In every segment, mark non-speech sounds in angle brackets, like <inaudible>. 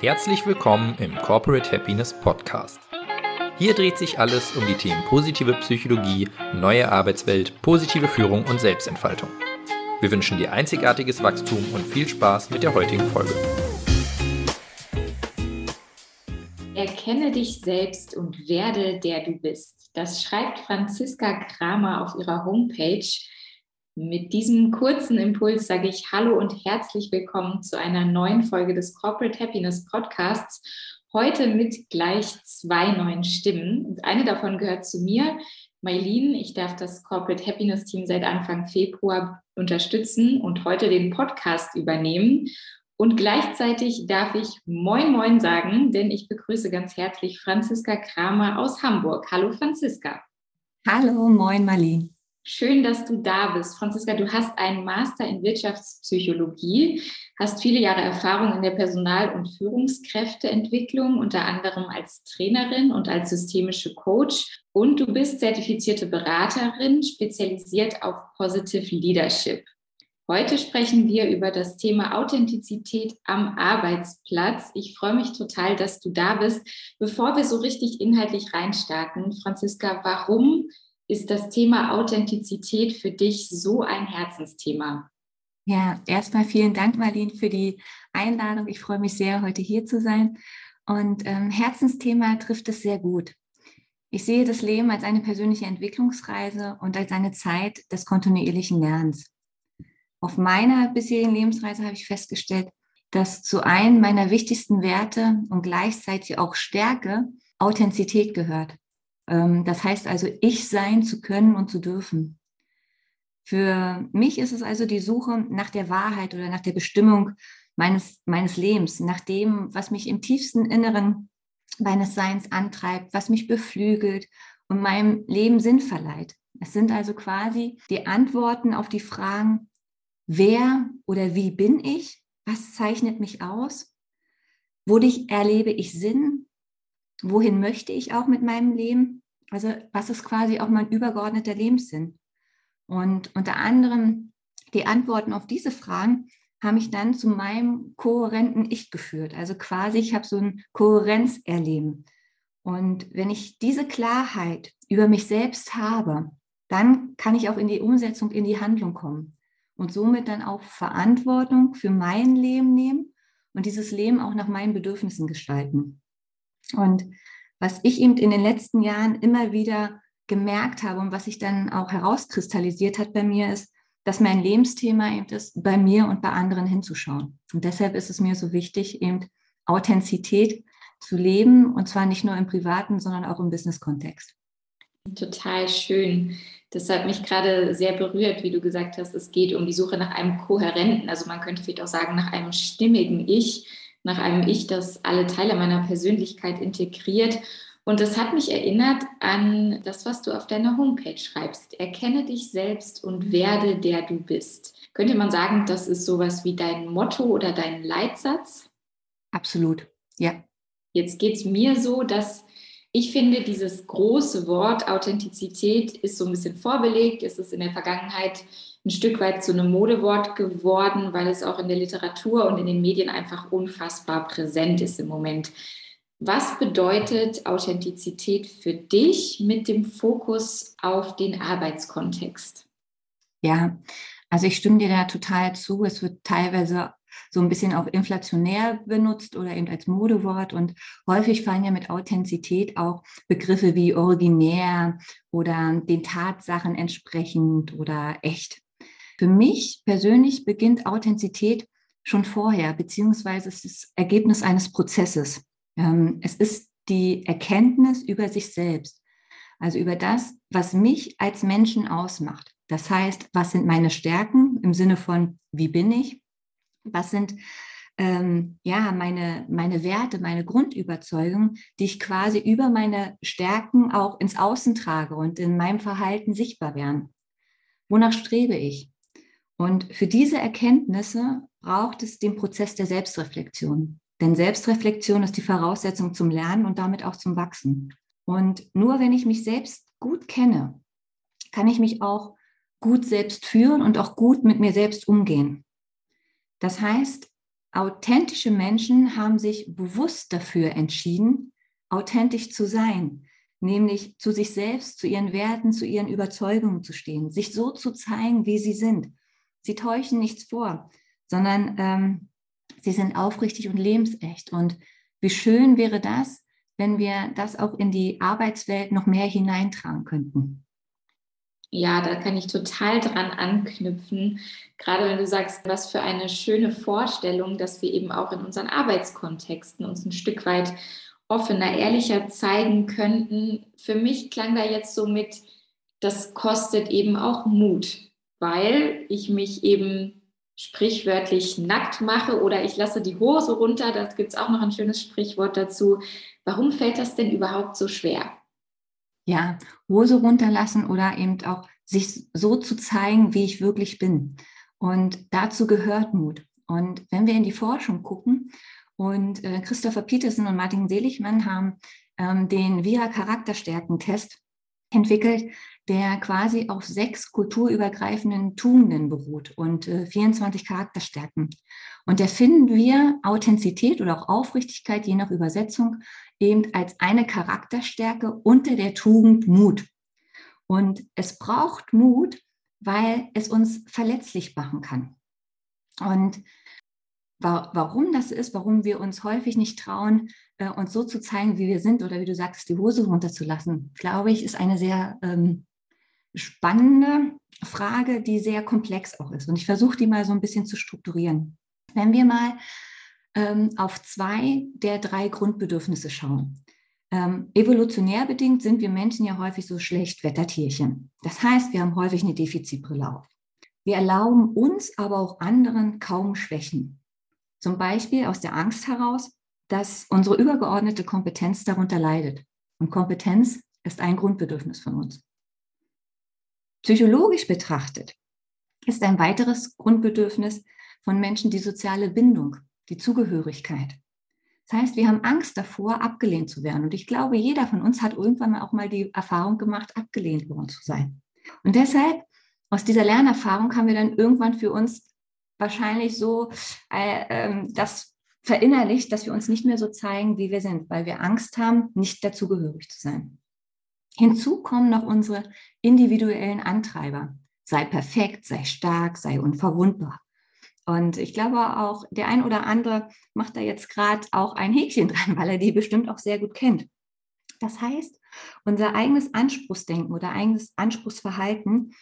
Herzlich willkommen im Corporate Happiness Podcast. Hier dreht sich alles um die Themen positive Psychologie, neue Arbeitswelt, positive Führung und Selbstentfaltung. Wir wünschen dir einzigartiges Wachstum und viel Spaß mit der heutigen Folge. Erkenne dich selbst und werde der du bist. Das schreibt Franziska Kramer auf ihrer Homepage. Mit diesem kurzen Impuls sage ich Hallo und herzlich willkommen zu einer neuen Folge des Corporate Happiness Podcasts. Heute mit gleich zwei neuen Stimmen. Und eine davon gehört zu mir, Mailin. Ich darf das Corporate Happiness Team seit Anfang Februar unterstützen und heute den Podcast übernehmen. Und gleichzeitig darf ich Moin Moin sagen, denn ich begrüße ganz herzlich Franziska Kramer aus Hamburg. Hallo Franziska. Hallo, moin Marlene. Schön, dass du da bist. Franziska, du hast einen Master in Wirtschaftspsychologie, hast viele Jahre Erfahrung in der Personal- und Führungskräfteentwicklung, unter anderem als Trainerin und als systemische Coach. Und du bist zertifizierte Beraterin, spezialisiert auf Positive Leadership. Heute sprechen wir über das Thema Authentizität am Arbeitsplatz. Ich freue mich total, dass du da bist. Bevor wir so richtig inhaltlich reinstarten, Franziska, warum ist das Thema Authentizität für dich so ein Herzensthema? Ja, erstmal vielen Dank, Marlene, für die Einladung. Ich freue mich sehr, heute hier zu sein. Und ähm, Herzensthema trifft es sehr gut. Ich sehe das Leben als eine persönliche Entwicklungsreise und als eine Zeit des kontinuierlichen Lernens. Auf meiner bisherigen Lebensreise habe ich festgestellt, dass zu einem meiner wichtigsten Werte und gleichzeitig auch Stärke Authentizität gehört. Ähm, das heißt also, ich sein zu können und zu dürfen. Für mich ist es also die Suche nach der Wahrheit oder nach der Bestimmung meines, meines Lebens, nach dem, was mich im tiefsten Inneren meines Seins antreibt, was mich beflügelt und meinem Leben Sinn verleiht. Es sind also quasi die Antworten auf die Fragen, wer oder wie bin ich? Was zeichnet mich aus? Wodurch erlebe ich Sinn? Wohin möchte ich auch mit meinem Leben? Also was ist quasi auch mein übergeordneter Lebenssinn? Und unter anderem die Antworten auf diese Fragen haben mich dann zu meinem kohärenten Ich geführt. Also quasi, ich habe so ein Kohärenzerleben. Und wenn ich diese Klarheit über mich selbst habe, dann kann ich auch in die Umsetzung, in die Handlung kommen und somit dann auch Verantwortung für mein Leben nehmen und dieses Leben auch nach meinen Bedürfnissen gestalten. Und was ich eben in den letzten Jahren immer wieder gemerkt habe und was sich dann auch herauskristallisiert hat bei mir, ist, dass mein Lebensthema eben ist, bei mir und bei anderen hinzuschauen. Und deshalb ist es mir so wichtig, eben Authentizität zu leben und zwar nicht nur im privaten, sondern auch im Business-Kontext. Total schön. Das hat mich gerade sehr berührt, wie du gesagt hast, es geht um die Suche nach einem kohärenten, also man könnte vielleicht auch sagen, nach einem stimmigen Ich, nach einem Ich, das alle Teile meiner Persönlichkeit integriert. Und das hat mich erinnert an das, was du auf deiner Homepage schreibst. Erkenne dich selbst und werde der du bist. Könnte man sagen, das ist sowas wie dein Motto oder dein Leitsatz? Absolut, ja. Jetzt geht es mir so, dass ich finde, dieses große Wort Authentizität ist so ein bisschen vorbelegt. Es ist in der Vergangenheit ein Stück weit zu einem Modewort geworden, weil es auch in der Literatur und in den Medien einfach unfassbar präsent ist im Moment. Was bedeutet Authentizität für dich mit dem Fokus auf den Arbeitskontext? Ja, also ich stimme dir da total zu. Es wird teilweise so ein bisschen auch inflationär benutzt oder eben als Modewort. Und häufig fallen ja mit Authentizität auch Begriffe wie originär oder den Tatsachen entsprechend oder echt. Für mich persönlich beginnt Authentizität schon vorher, beziehungsweise es ist das Ergebnis eines Prozesses. Ähm, es ist die Erkenntnis über sich selbst, also über das, was mich als Menschen ausmacht. Das heißt, was sind meine Stärken im Sinne von, wie bin ich? Was sind ähm, ja meine, meine Werte, meine Grundüberzeugungen, die ich quasi über meine Stärken auch ins Außen trage und in meinem Verhalten sichtbar werden? Wonach strebe ich? Und für diese Erkenntnisse braucht es den Prozess der Selbstreflexion. Denn Selbstreflexion ist die Voraussetzung zum Lernen und damit auch zum Wachsen. Und nur wenn ich mich selbst gut kenne, kann ich mich auch gut selbst führen und auch gut mit mir selbst umgehen. Das heißt, authentische Menschen haben sich bewusst dafür entschieden, authentisch zu sein, nämlich zu sich selbst, zu ihren Werten, zu ihren Überzeugungen zu stehen, sich so zu zeigen, wie sie sind. Sie täuschen nichts vor, sondern ähm, sie sind aufrichtig und lebensecht. Und wie schön wäre das, wenn wir das auch in die Arbeitswelt noch mehr hineintragen könnten. Ja, da kann ich total dran anknüpfen. Gerade wenn du sagst, was für eine schöne Vorstellung, dass wir eben auch in unseren Arbeitskontexten uns ein Stück weit offener, ehrlicher zeigen könnten. Für mich klang da jetzt so mit, das kostet eben auch Mut, weil ich mich eben sprichwörtlich nackt mache oder ich lasse die Hose runter. Da gibt es auch noch ein schönes Sprichwort dazu. Warum fällt das denn überhaupt so schwer? Ja, Hose runterlassen oder eben auch sich so zu zeigen, wie ich wirklich bin. Und dazu gehört Mut. Und wenn wir in die Forschung gucken, und äh, Christopher Peterson und Martin Seligmann haben ähm, den Vira Charakterstärken-Test entwickelt, der quasi auf sechs kulturübergreifenden Tugenden beruht und äh, 24 Charakterstärken. Und da finden wir Authentizität oder auch Aufrichtigkeit, je nach Übersetzung, eben als eine Charakterstärke unter der Tugend Mut. Und es braucht Mut, weil es uns verletzlich machen kann. Und warum das ist, warum wir uns häufig nicht trauen, äh, uns so zu zeigen, wie wir sind oder wie du sagst, die Hose runterzulassen, glaube ich, ist eine sehr ähm, spannende Frage, die sehr komplex auch ist. Und ich versuche die mal so ein bisschen zu strukturieren. Wenn wir mal ähm, auf zwei der drei Grundbedürfnisse schauen. Ähm, evolutionär bedingt sind wir Menschen ja häufig so Schlechtwettertierchen. Das heißt, wir haben häufig eine Defizitbrille auf. Wir erlauben uns, aber auch anderen kaum Schwächen. Zum Beispiel aus der Angst heraus, dass unsere übergeordnete Kompetenz darunter leidet. Und Kompetenz ist ein Grundbedürfnis von uns. Psychologisch betrachtet ist ein weiteres Grundbedürfnis von Menschen die soziale Bindung, die Zugehörigkeit. Das heißt, wir haben Angst davor, abgelehnt zu werden. Und ich glaube, jeder von uns hat irgendwann auch mal die Erfahrung gemacht, abgelehnt worden zu sein. Und deshalb, aus dieser Lernerfahrung haben wir dann irgendwann für uns wahrscheinlich so äh, äh, das verinnerlicht, dass wir uns nicht mehr so zeigen, wie wir sind, weil wir Angst haben, nicht dazugehörig zu sein. Hinzu kommen noch unsere individuellen Antreiber. Sei perfekt, sei stark, sei unverwundbar. Und ich glaube auch, der ein oder andere macht da jetzt gerade auch ein Häkchen <laughs> dran, weil er die bestimmt auch sehr gut kennt. Das heißt, unser eigenes Anspruchsdenken oder eigenes Anspruchsverhalten,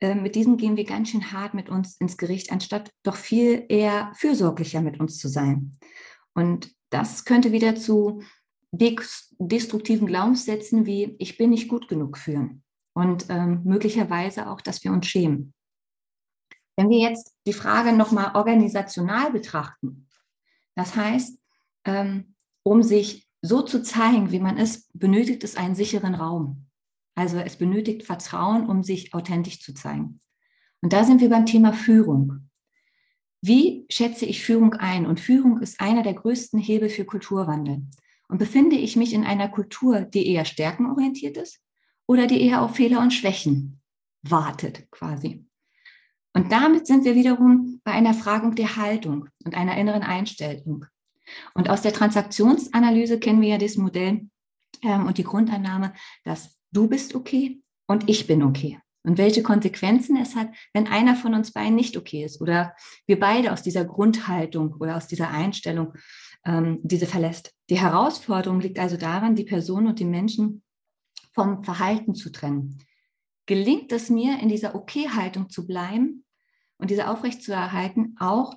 äh, mit diesem gehen wir ganz schön hart mit uns ins Gericht, anstatt doch viel eher fürsorglicher mit uns zu sein. Und das könnte wieder zu destruktiven Glaubenssätzen wie ich bin nicht gut genug führen und ähm, möglicherweise auch, dass wir uns schämen. Wenn wir jetzt die Frage nochmal organisational betrachten, das heißt, ähm, um sich so zu zeigen, wie man ist, benötigt es einen sicheren Raum. Also es benötigt Vertrauen, um sich authentisch zu zeigen. Und da sind wir beim Thema Führung. Wie schätze ich Führung ein? Und Führung ist einer der größten Hebel für Kulturwandel. Und befinde ich mich in einer Kultur, die eher stärkenorientiert ist oder die eher auf Fehler und Schwächen wartet quasi? Und damit sind wir wiederum bei einer Fragung der Haltung und einer inneren Einstellung. Und aus der Transaktionsanalyse kennen wir ja das Modell ähm, und die Grundannahme, dass du bist okay und ich bin okay. Und welche Konsequenzen es hat, wenn einer von uns beiden nicht okay ist oder wir beide aus dieser Grundhaltung oder aus dieser Einstellung ähm, diese verlässt. Die Herausforderung liegt also daran, die Person und die Menschen vom Verhalten zu trennen gelingt es mir, in dieser Okay-Haltung zu bleiben und diese aufrechtzuerhalten, auch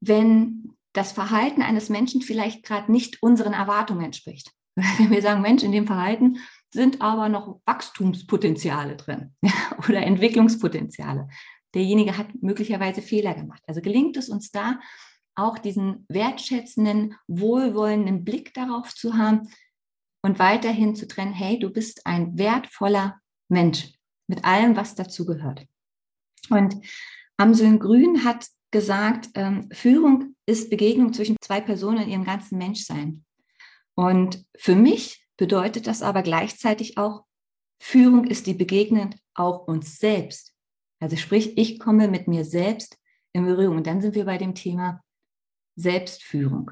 wenn das Verhalten eines Menschen vielleicht gerade nicht unseren Erwartungen entspricht. <laughs> Wenn wir sagen, Mensch, in dem Verhalten sind aber noch Wachstumspotenziale drin <laughs> oder Entwicklungspotenziale. Derjenige hat möglicherweise Fehler gemacht. Also gelingt es uns da, auch diesen wertschätzenden, wohlwollenden Blick darauf zu haben und weiterhin zu trennen, hey, du bist ein wertvoller Mensch mit allem, was dazu gehört. Und Amseln Grün hat gesagt, ähm, Führung ist Begegnung zwischen zwei Personen in ihrem ganzen Menschsein. Und für mich bedeutet das aber gleichzeitig auch, Führung ist die Begegnung auch uns selbst. Also sprich, ich komme mit mir selbst in Berührung. Und dann sind wir bei dem Thema Selbstführung.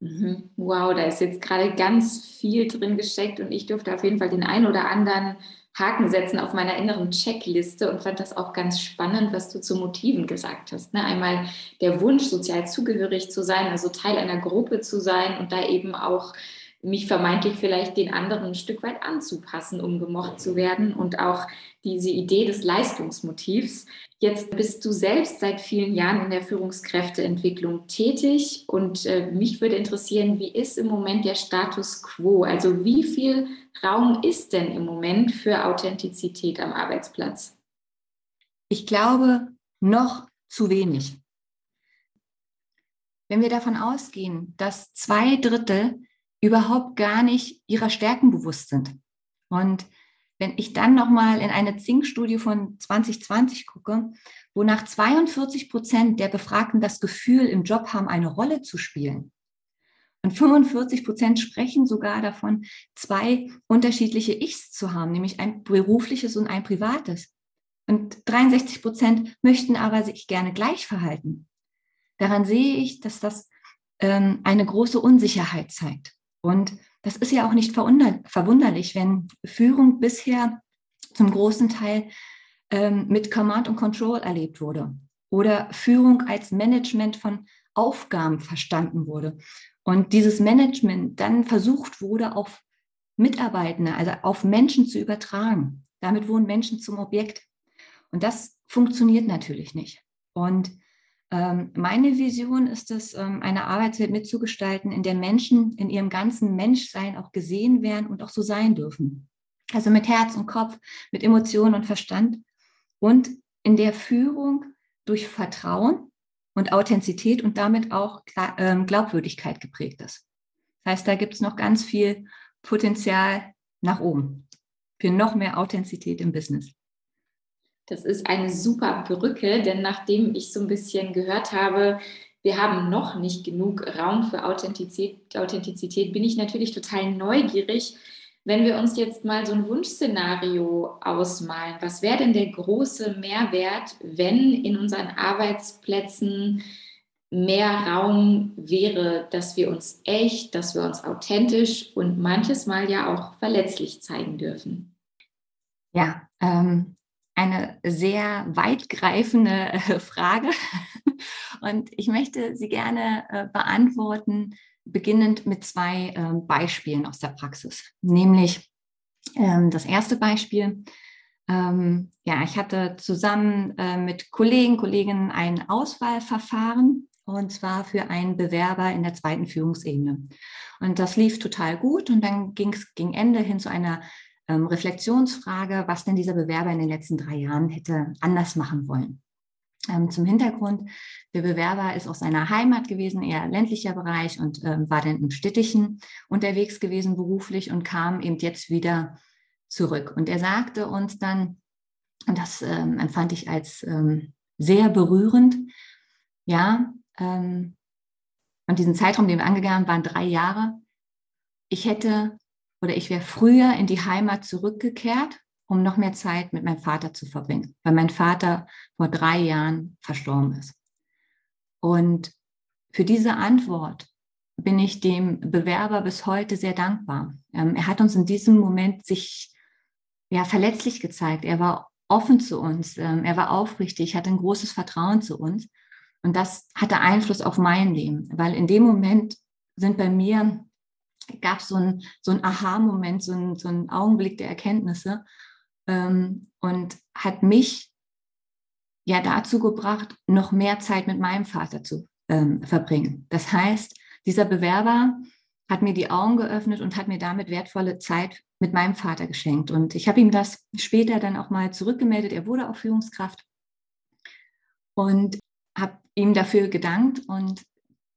Mhm. Wow, da ist jetzt gerade ganz viel drin gesteckt und ich durfte auf jeden Fall den einen oder anderen Haken setzen auf meiner inneren Checkliste und fand das auch ganz spannend, was du zu Motiven gesagt hast. Ne? Einmal der Wunsch, sozial zugehörig zu sein, also Teil einer Gruppe zu sein und da eben auch mich vermeintlich vielleicht den anderen ein Stück weit anzupassen, um gemocht zu werden und auch diese Idee des Leistungsmotivs. Jetzt bist du selbst seit vielen Jahren in der Führungskräfteentwicklung tätig und äh, mich würde interessieren, wie ist im Moment der Status quo? Also wie viel Raum ist denn im Moment für Authentizität am Arbeitsplatz? Ich glaube, noch zu wenig. Wenn wir davon ausgehen, dass zwei Drittel überhaupt gar nicht ihrer Stärken bewusst sind. Und wenn ich dann nochmal in eine Zink-Studie von 2020 gucke, wo nach 42 Prozent der Befragten das Gefühl im Job haben, eine Rolle zu spielen. Und 45 Prozent sprechen sogar davon, zwei unterschiedliche Ichs zu haben, nämlich ein berufliches und ein privates. Und 63 Prozent möchten aber sich gerne gleich verhalten. Daran sehe ich, dass das ähm, eine große Unsicherheit zeigt. Und das ist ja auch nicht verwunderlich, wenn Führung bisher zum großen Teil ähm, mit Command und Control erlebt wurde oder Führung als Management von Aufgaben verstanden wurde und dieses Management dann versucht wurde, auf Mitarbeitende, also auf Menschen zu übertragen. Damit wurden Menschen zum Objekt. Und das funktioniert natürlich nicht. Und meine Vision ist es, ähm, eine Arbeitswelt mitzugestalten, in der Menschen in ihrem ganzen Menschsein auch gesehen werden und auch so sein dürfen. Also mit Herz und Kopf, mit Emotionen und Verstand und in der Führung durch Vertrauen und Authentizität und damit auch ähm, Glaubwürdigkeit geprägt ist. Das heißt, da gibt es noch ganz viel Potenzial nach oben für noch mehr Authentizität im Business. Das ist eine super Brücke, denn nachdem ich so ein bisschen gehört habe, wir haben noch nicht genug Raum für Authentizität, Authentizität, bin ich natürlich total neugierig, wenn wir uns jetzt mal so ein Wunschszenario ausmalen. Was wäre denn der große Mehrwert, wenn in unseren Arbeitsplätzen mehr Raum wäre, dass wir uns echt, dass wir uns authentisch und manches Mal ja auch verletzlich zeigen dürfen? Ja, ähm, eine sehr weitgreifende äh, Frage und ich möchte sie gerne äh, beantworten, beginnend mit zwei äh, Beispielen aus der Praxis. Nämlich ähm, das erste Beispiel. Ähm, ja, ich hatte zusammen äh, mit Kollegen, Kolleginnen ein Auswahlverfahren und zwar für einen Bewerber in der zweiten Führungsebene. Und das lief total gut und dann ging es gegen Ende hin zu einer ähm, Reflexionsfrage, was denn dieser Bewerber in den letzten drei Jahren hätte anders machen wollen. Ähm, zum Hintergrund, der Bewerber ist aus seiner Heimat gewesen, eher ländlicher Bereich und ähm, war dann im städtischen unterwegs gewesen beruflich und kam eben jetzt wieder zurück. Und er sagte uns dann, und das ähm, empfand ich als ähm, sehr berührend, ja, ähm, und diesen Zeitraum, den wir angegangen waren, drei Jahre, ich hätte oder ich wäre früher in die Heimat zurückgekehrt, um noch mehr Zeit mit meinem Vater zu verbringen, weil mein Vater vor drei Jahren verstorben ist. Und für diese Antwort bin ich dem Bewerber bis heute sehr dankbar. Ähm, er hat uns in diesem Moment sich ja verletzlich gezeigt. Er war offen zu uns. Ähm, er war aufrichtig, hatte ein großes Vertrauen zu uns. Und das hatte Einfluss auf mein Leben, weil in dem Moment sind bei mir gab so ein, so ein Aha-Moment, so ein, so ein Augenblick der Erkenntnisse ähm, und hat mich ja dazu gebracht, noch mehr Zeit mit meinem Vater zu ähm, verbringen. Das heißt, dieser Bewerber hat mir die Augen geöffnet und hat mir damit wertvolle Zeit mit meinem Vater geschenkt. Und ich habe ihm das später dann auch mal zurückgemeldet. Er wurde auch Führungskraft und habe ihm dafür gedankt und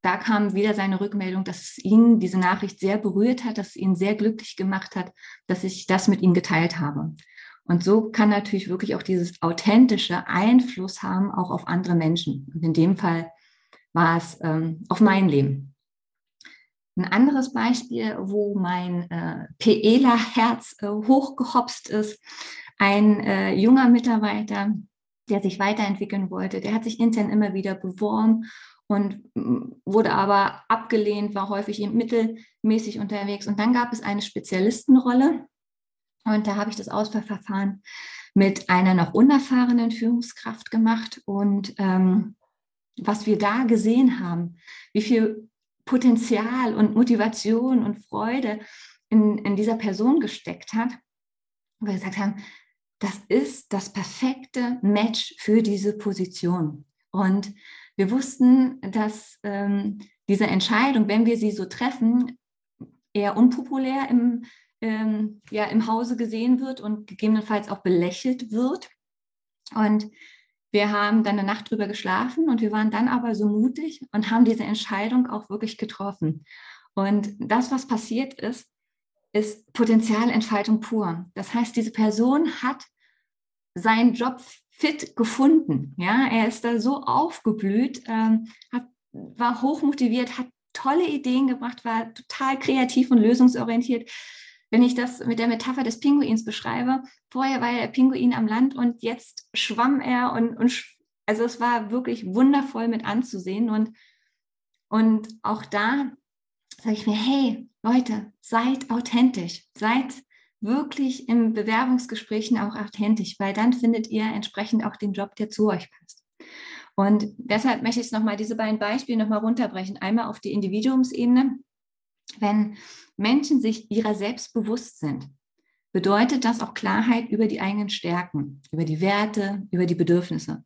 da kam wieder seine Rückmeldung, dass ihn diese Nachricht sehr berührt hat, dass es ihn sehr glücklich gemacht hat, dass ich das mit ihm geteilt habe. Und so kann natürlich wirklich auch dieses authentische Einfluss haben, auch auf andere Menschen. Und in dem Fall war es ähm, auf mein Leben. Ein anderes Beispiel, wo mein äh, PEler-Herz äh, hochgehopst ist, ein äh, junger Mitarbeiter, der sich weiterentwickeln wollte, der hat sich intern immer wieder beworben und wurde aber abgelehnt, war häufig mittelmäßig unterwegs. Und dann gab es eine Spezialistenrolle und da habe ich das Auswahlverfahren mit einer noch unerfahrenen Führungskraft gemacht. Und ähm, was wir da gesehen haben, wie viel Potenzial und Motivation und Freude in, in dieser Person gesteckt hat, wo wir gesagt haben, das ist das perfekte Match für diese Position. Und wir wussten, dass ähm, diese Entscheidung, wenn wir sie so treffen, eher unpopulär im, ähm, ja, im Hause gesehen wird und gegebenenfalls auch belächelt wird. Und wir haben dann eine Nacht drüber geschlafen und wir waren dann aber so mutig und haben diese Entscheidung auch wirklich getroffen. Und das, was passiert ist, ist Potenzialentfaltung pur. Das heißt, diese Person hat seinen Job fit gefunden. Ja, er ist da so aufgeblüht, ähm, hat, war hochmotiviert, hat tolle Ideen gebracht, war total kreativ und lösungsorientiert, wenn ich das mit der Metapher des Pinguins beschreibe, vorher war der Pinguin am Land und jetzt schwamm er und, und also es war wirklich wundervoll mit anzusehen und, und auch da sage ich mir, hey Leute, seid authentisch, seid wirklich im Bewerbungsgesprächen auch authentisch, weil dann findet ihr entsprechend auch den Job, der zu euch passt. Und deshalb möchte ich nochmal, diese beiden Beispiele nochmal runterbrechen. Einmal auf die Individuumsebene. Wenn Menschen sich ihrer selbst bewusst sind, bedeutet das auch Klarheit über die eigenen Stärken, über die Werte, über die Bedürfnisse.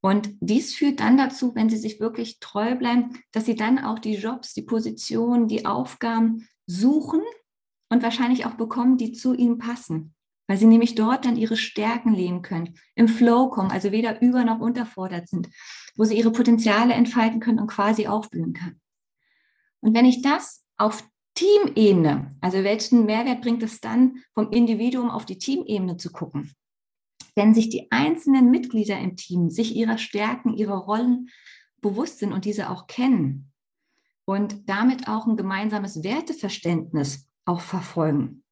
Und dies führt dann dazu, wenn sie sich wirklich treu bleiben, dass sie dann auch die Jobs, die Positionen, die Aufgaben suchen und wahrscheinlich auch bekommen, die zu ihnen passen, weil sie nämlich dort dann ihre Stärken leben können, im Flow kommen, also weder über noch unterfordert sind, wo sie ihre Potenziale entfalten können und quasi aufblühen können. Und wenn ich das auf Teamebene, also welchen Mehrwert bringt es dann, vom Individuum auf die Teamebene zu gucken? Wenn sich die einzelnen Mitglieder im Team sich ihrer Stärken, ihrer Rollen bewusst sind und diese auch kennen und damit auch ein gemeinsames Werteverständnis auch verfolgen,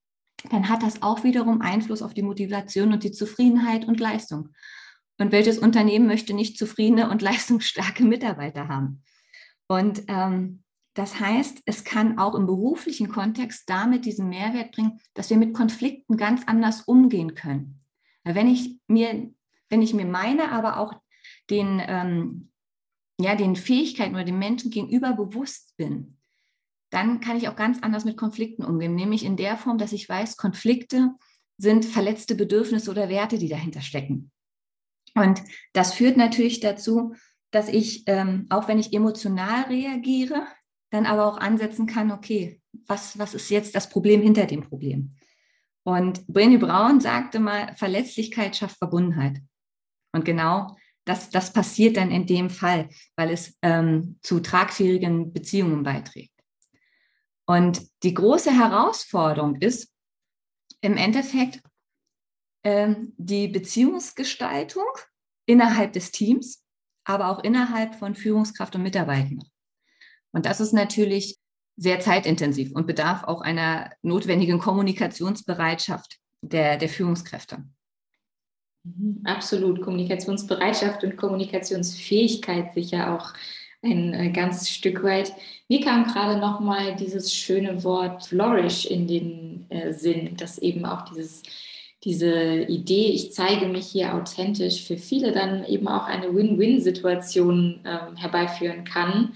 dann hat das auch wiederum Einfluss auf die Motivation und die Zufriedenheit und Leistung. Und welches Unternehmen möchte nicht zufriedene und <laughs> leistungsstarke Mitarbeiter haben? Und ähm, das heißt, es kann auch im beruflichen Kontext damit diesen Mehrwert bringen, dass wir mit Konflikten ganz anders umgehen können. Wenn ich mir, wenn ich mir meine, aber auch den, ähm, ja, den Fähigkeiten oder den Menschen gegenüber bewusst bin, dann kann ich auch ganz anders mit Konflikten umgehen, nämlich in der Form, dass ich weiß, Konflikte sind verletzte Bedürfnisse oder Werte, die dahinter stecken. Und das führt natürlich dazu, dass ich, ähm, auch wenn ich emotional reagiere, dann aber auch ansetzen kann, okay, was, was ist jetzt das Problem hinter dem Problem? Und Brené Brown sagte mal, Verletzlichkeit schafft Verbundenheit. Und genau das, das passiert dann in dem Fall, weil es ähm, zu tragfähigen Beziehungen beiträgt. Und die große Herausforderung ist im Endeffekt ähm, die Beziehungsgestaltung innerhalb des Teams, aber auch innerhalb von Führungskraft und Mitarbeitern. Und das ist natürlich sehr zeitintensiv und bedarf auch einer notwendigen Kommunikationsbereitschaft der, der Führungskräfte. Mhm, absolut. Kommunikationsbereitschaft und Kommunikationsfähigkeit sicher auch ein äh, ganzes Stück weit. Mir kam gerade noch mal dieses schöne Wort flourish in den äh, Sinn, dass eben auch dieses, diese Idee, ich zeige mich hier authentisch, für viele dann eben auch eine Win-Win-Situation äh, herbeiführen kann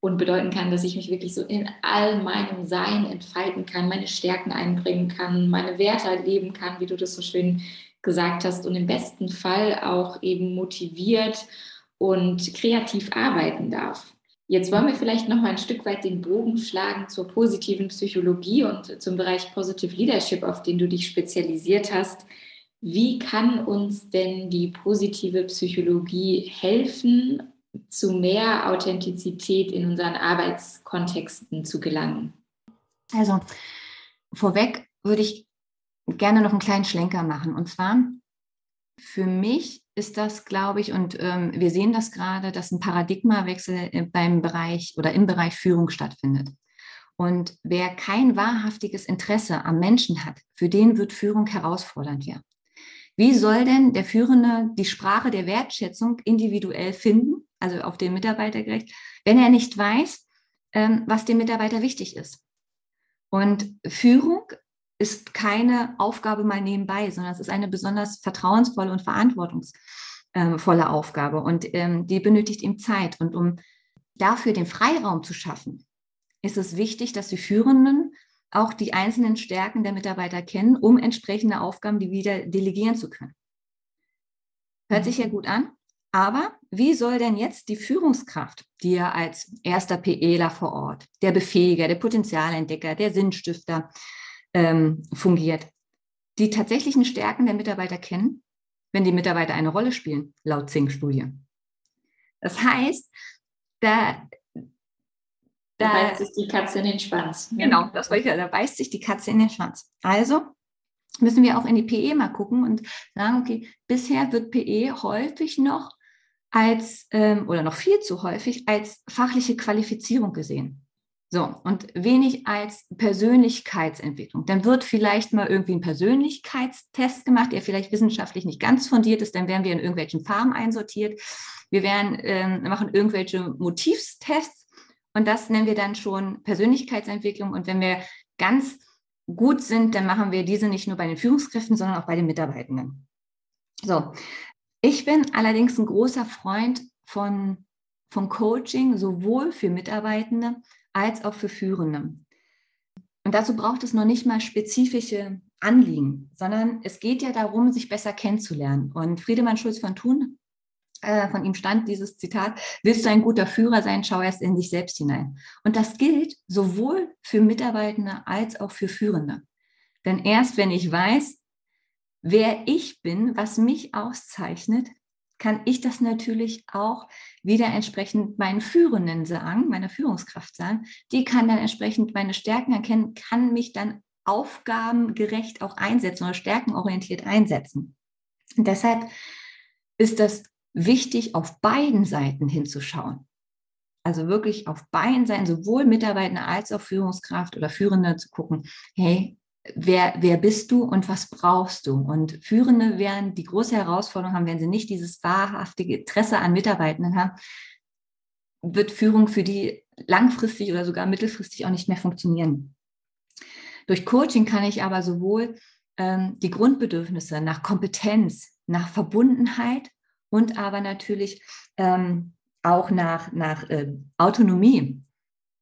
und bedeuten kann, dass ich mich wirklich so in all meinem Sein entfalten kann, meine Stärken einbringen kann, meine Werte leben kann, wie du das so schön gesagt hast, und im besten Fall auch eben motiviert und kreativ arbeiten darf. Jetzt wollen wir vielleicht noch mal ein Stück weit den Bogen schlagen zur positiven Psychologie und zum Bereich Positive Leadership, auf den du dich spezialisiert hast. Wie kann uns denn die positive Psychologie helfen, zu mehr Authentizität in unseren Arbeitskontexten zu gelangen? Also vorweg würde ich gerne noch einen kleinen Schlenker machen. Und zwar für mich ist das, glaube ich, und ähm, wir sehen das gerade, dass ein Paradigmawechsel äh, beim Bereich oder im Bereich Führung stattfindet. Und wer kein wahrhaftiges Interesse am Menschen hat, für den wird Führung herausfordernd werden. Wie soll denn der Führende die Sprache der Wertschätzung individuell finden, also auf den Mitarbeiter gerecht, wenn er nicht weiß, ähm, was dem Mitarbeiter wichtig ist? Und Führung ist keine Aufgabe mal nebenbei, sondern es ist eine besonders vertrauensvolle und verantwortungsvolle Aufgabe. Und ähm, die benötigt ihm Zeit. Und um dafür den Freiraum zu schaffen, ist es wichtig, dass die Führenden auch die einzelnen Stärken der Mitarbeiter kennen, um entsprechende Aufgaben die wieder delegieren zu können. Hört sich ja gut an, aber wie soll denn jetzt die Führungskraft, die ja als erster PEler vor Ort, der Befähiger, der Potenzialentdecker, der Sinnstifter ähm, fungiert, die tatsächlichen Stärken der Mitarbeiter kennen, wenn die Mitarbeiter eine Rolle spielen, laut Zink-Studie? Das heißt, da da, da beißt sich die Katze in den Schwanz. Ne? Genau, das wollte ich ja, da beißt sich die Katze in den Schwanz. Also müssen wir auch in die PE mal gucken und sagen, okay, bisher wird PE häufig noch als, ähm, oder noch viel zu häufig als fachliche Qualifizierung gesehen. So, und wenig als Persönlichkeitsentwicklung. Dann wird vielleicht mal irgendwie ein Persönlichkeitstest gemacht, der vielleicht wissenschaftlich nicht ganz fundiert ist. Dann werden wir in irgendwelchen Farben einsortiert. Wir werden, ähm, machen irgendwelche Motivstests und das nennen wir dann schon Persönlichkeitsentwicklung. Und wenn wir ganz gut sind, dann machen wir diese nicht nur bei den Führungskräften, sondern auch bei den Mitarbeitenden. So, ich bin allerdings ein großer Freund von, von Coaching, sowohl für Mitarbeitende als auch für Führende. Und dazu braucht es noch nicht mal spezifische Anliegen, sondern es geht ja darum, sich besser kennenzulernen. Und Friedemann Schulz von Thun äh, von ihm stand dieses Zitat, willst du ein guter Führer sein, schau erst in dich selbst hinein. Und das gilt sowohl für Mitarbeitende als auch für Führende. Denn erst wenn ich weiß, wer ich bin, was mich auszeichnet, kann ich das natürlich auch wieder entsprechend meinen Führenden sagen, meiner Führungskraft sagen. Die kann dann entsprechend meine Stärken erkennen, kann mich dann aufgabengerecht auch einsetzen oder stärkenorientiert einsetzen. Und deshalb ist das wichtig, auf beiden Seiten hinzuschauen. Also wirklich auf beiden Seiten, sowohl Mitarbeiter als auch Führungskraft oder Führende zu gucken, hey, wer, wer bist du und was brauchst du? Und Führende werden die große Herausforderung haben, wenn sie nicht dieses wahrhaftige Interesse an Mitarbeitenden haben, wird Führung für die langfristig oder sogar mittelfristig auch nicht mehr funktionieren. Durch Coaching kann ich aber sowohl ähm, die Grundbedürfnisse nach Kompetenz, nach Verbundenheit und aber natürlich ähm, auch nach, nach äh, Autonomie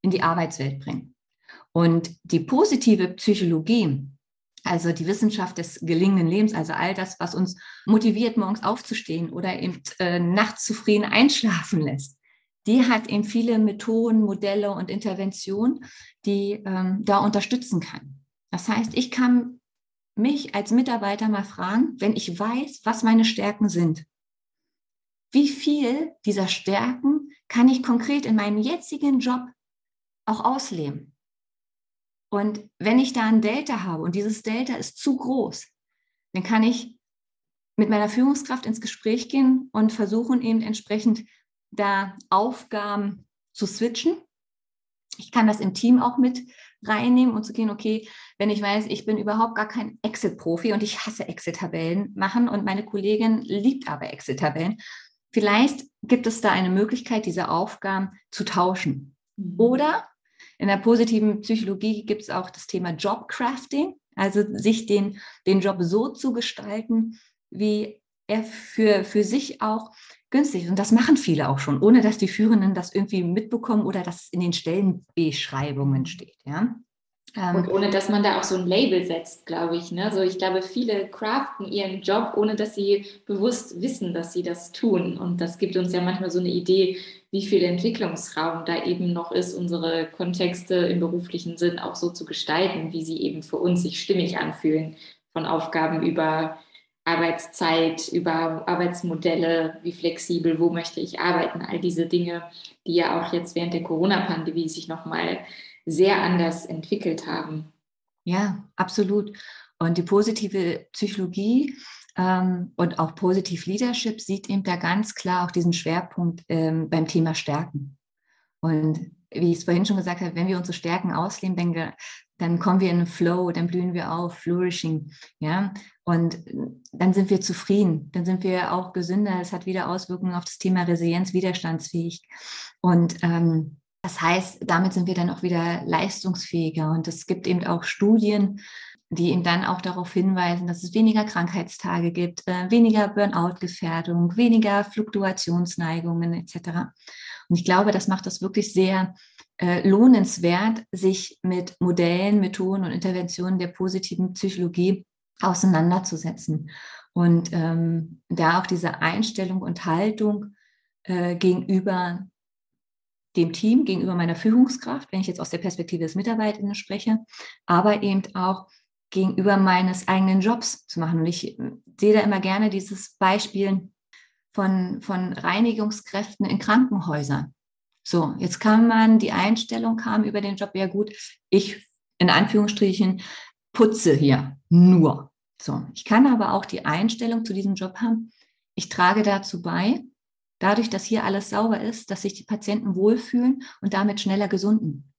in die Arbeitswelt bringen. Und die positive Psychologie, also die Wissenschaft des gelingenden Lebens, also all das, was uns motiviert, morgens aufzustehen oder eben äh, nachts zufrieden einschlafen lässt, die hat eben viele Methoden, Modelle und Interventionen, die ähm, da unterstützen kann. Das heißt, ich kann mich als Mitarbeiter mal fragen, wenn ich weiß, was meine Stärken sind, wie viel dieser Stärken kann ich konkret in meinem jetzigen Job auch ausleben? Und wenn ich da ein Delta habe und dieses Delta ist zu groß, dann kann ich mit meiner Führungskraft ins Gespräch gehen und versuchen eben entsprechend da Aufgaben zu switchen. Ich kann das im Team auch mit reinnehmen und zu gehen, okay, wenn ich weiß, ich bin überhaupt gar kein Excel-Profi und ich hasse Excel-Tabellen machen und meine Kollegin liebt aber Excel-Tabellen, Vielleicht gibt es da eine Möglichkeit, diese Aufgaben zu tauschen. Mhm. Oder in der positiven Psychologie gibt es auch das Thema Jobcrafting, also sich den, den Job so zu gestalten, wie er für, für sich auch günstig ist. Und das machen viele auch schon, ohne dass die Führenden das irgendwie mitbekommen oder dass es in den Stellenbeschreibungen steht. Ja? Ähm, und ohne dass man da auch so ein Label setzt, glaube ich. Ne? Also ich glaube, viele craften ihren Job, ohne dass sie bewusst wissen, dass sie das tun. Und das gibt uns ja manchmal so eine Idee, wie viel Entwicklungsraum da eben noch ist, unsere Kontexte im beruflichen Sinn auch so zu gestalten, wie sie eben für uns sich stimmig anfühlen. Von Aufgaben über Arbeitszeit, über Arbeitsmodelle, wie flexibel, wo möchte ich arbeiten, all diese Dinge, die ja auch jetzt während der Corona-Pandemie sich nochmal sehr anders entwickelt haben. Ja, absolut. Und die positive Psychologie ähm, und auch Positive Leadership sieht eben da ganz klar auch diesen Schwerpunkt ähm, beim Thema Stärken. Und wie ich es vorhin schon gesagt habe, wenn wir unsere Stärken ausleben, dann, dann kommen wir in einen Flow, dann blühen wir auf, flourishing, ja. Und dann sind wir zufrieden, dann sind wir auch gesünder. Es hat wieder Auswirkungen auf das Thema Resilienz, widerstandsfähig. Und ähm, das heißt, damit sind wir dann auch wieder leistungsfähiger. Und es gibt eben auch Studien, die eben dann auch darauf hinweisen, dass es weniger Krankheitstage gibt, äh, weniger Burnout-Gefährdung, weniger Fluktuationsneigungen etc. Und ich glaube, das macht das wirklich sehr äh, lohnenswert, sich mit Modellen, Methoden und Interventionen der positiven Psychologie auseinanderzusetzen. Und ähm, da auch diese Einstellung und Haltung äh, gegenüber dem Team, gegenüber meiner Führungskraft, wenn ich jetzt aus der Perspektive des Mitarbeitenden spreche, aber eben auch gegenüber meines eigenen Jobs zu machen. Und ich äh, sehe da immer gerne dieses Beispiel von, von Reinigungskräften in Krankenhäusern. So, jetzt kann man, die Einstellung kam über den Job, ja gut, ich in Anführungsstrichen putze hier nur. So, ich kann aber auch die Einstellung zu diesem Job haben, ich trage dazu bei, dadurch, dass hier alles sauber ist, dass sich die Patienten wohlfühlen und damit schneller gesunden.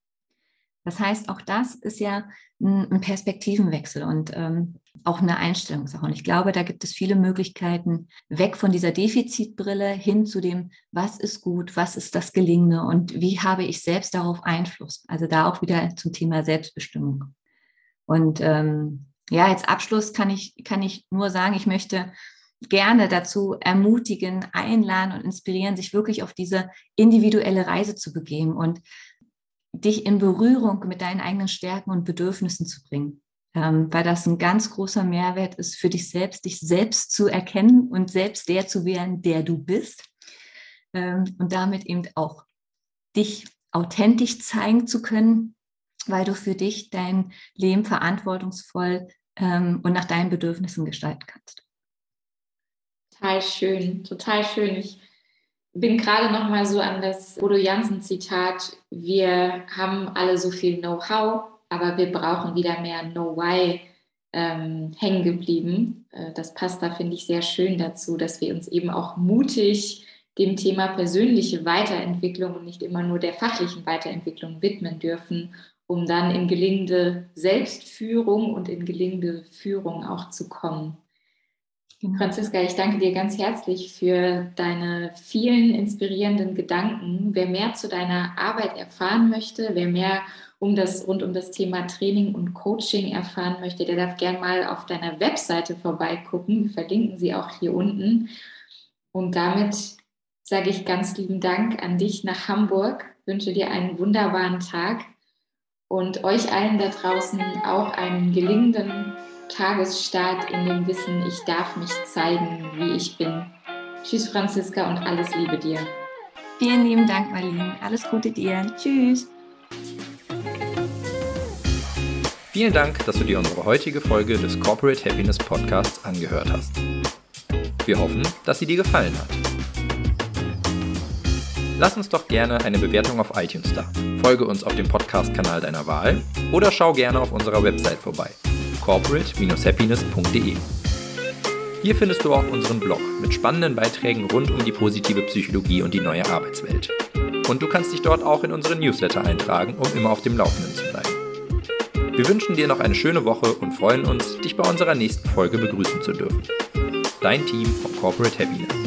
Das heißt, auch das ist ja ein Perspektivenwechsel und ähm, auch eine Einstellungssache. Und ich glaube, da gibt es viele Möglichkeiten, weg von dieser Defizitbrille hin zu dem, was ist gut, was ist das Gelingende und wie habe ich selbst darauf Einfluss. Also da auch wieder zum Thema Selbstbestimmung. Und ähm, ja, als Abschluss kann ich, kann ich nur sagen, ich möchte gerne dazu ermutigen, einladen und inspirieren, sich wirklich auf diese individuelle Reise zu begeben und dich in Berührung mit deinen eigenen Stärken und Bedürfnissen zu bringen. Ähm, weil das ein ganz großer Mehrwert ist für dich selbst, dich selbst zu erkennen und selbst der zu werden, der du bist. Ähm, und damit eben auch dich authentisch zeigen zu können, weil du für dich dein Leben verantwortungsvoll ähm, und nach deinen Bedürfnissen gestalten kannst. Total schön, total schön. Ich bin gerade noch mal so an das Bodo Jansen Zitat, wir haben alle so viel Know-how, aber wir brauchen wieder mehr Know-why ähm, hängen geblieben. Äh, das passt da, finde ich, sehr schön dazu, dass wir uns eben auch mutig dem Thema persönliche Weiterentwicklung und nicht immer nur der fachlichen Weiterentwicklung widmen dürfen, um dann in gelingende Selbstführung und in gelingende Führung auch zu kommen. Franziska, ich danke dir ganz herzlich für deine vielen inspirierenden Gedanken. Wer mehr zu deiner Arbeit erfahren möchte, wer mehr um das, rund um das Thema Training und Coaching erfahren möchte, der darf gerne mal auf deiner Webseite vorbeigucken. Wir verlinken sie auch hier unten. Und damit sage ich ganz lieben Dank an dich nach Hamburg, wünsche dir einen wunderbaren Tag und euch allen da draußen auch einen gelingenden Tagesstart in dem Wissen, ich darf mich zeigen, wie ich bin. Tschüss, Franziska, und alles Liebe dir. Vielen lieben Dank, Marlene. Alles Gute dir. Tschüss. Vielen Dank, dass du dir unsere heutige Folge des Corporate Happiness Podcasts angehört hast. Wir hoffen, dass sie dir gefallen hat. Lass uns doch gerne eine Bewertung auf iTunes da. Folge uns auf dem Podcast-Kanal deiner Wahl oder schau gerne auf unserer Website vorbei corporate-happiness.de. Hier findest du auch unseren Blog mit spannenden Beiträgen rund um die positive Psychologie und die neue Arbeitswelt. Und du kannst dich dort auch in unseren Newsletter eintragen, um immer auf dem Laufenden zu bleiben. Wir wünschen dir noch eine schöne Woche und freuen uns, dich bei unserer nächsten Folge begrüßen zu dürfen. Dein Team von Corporate Happiness.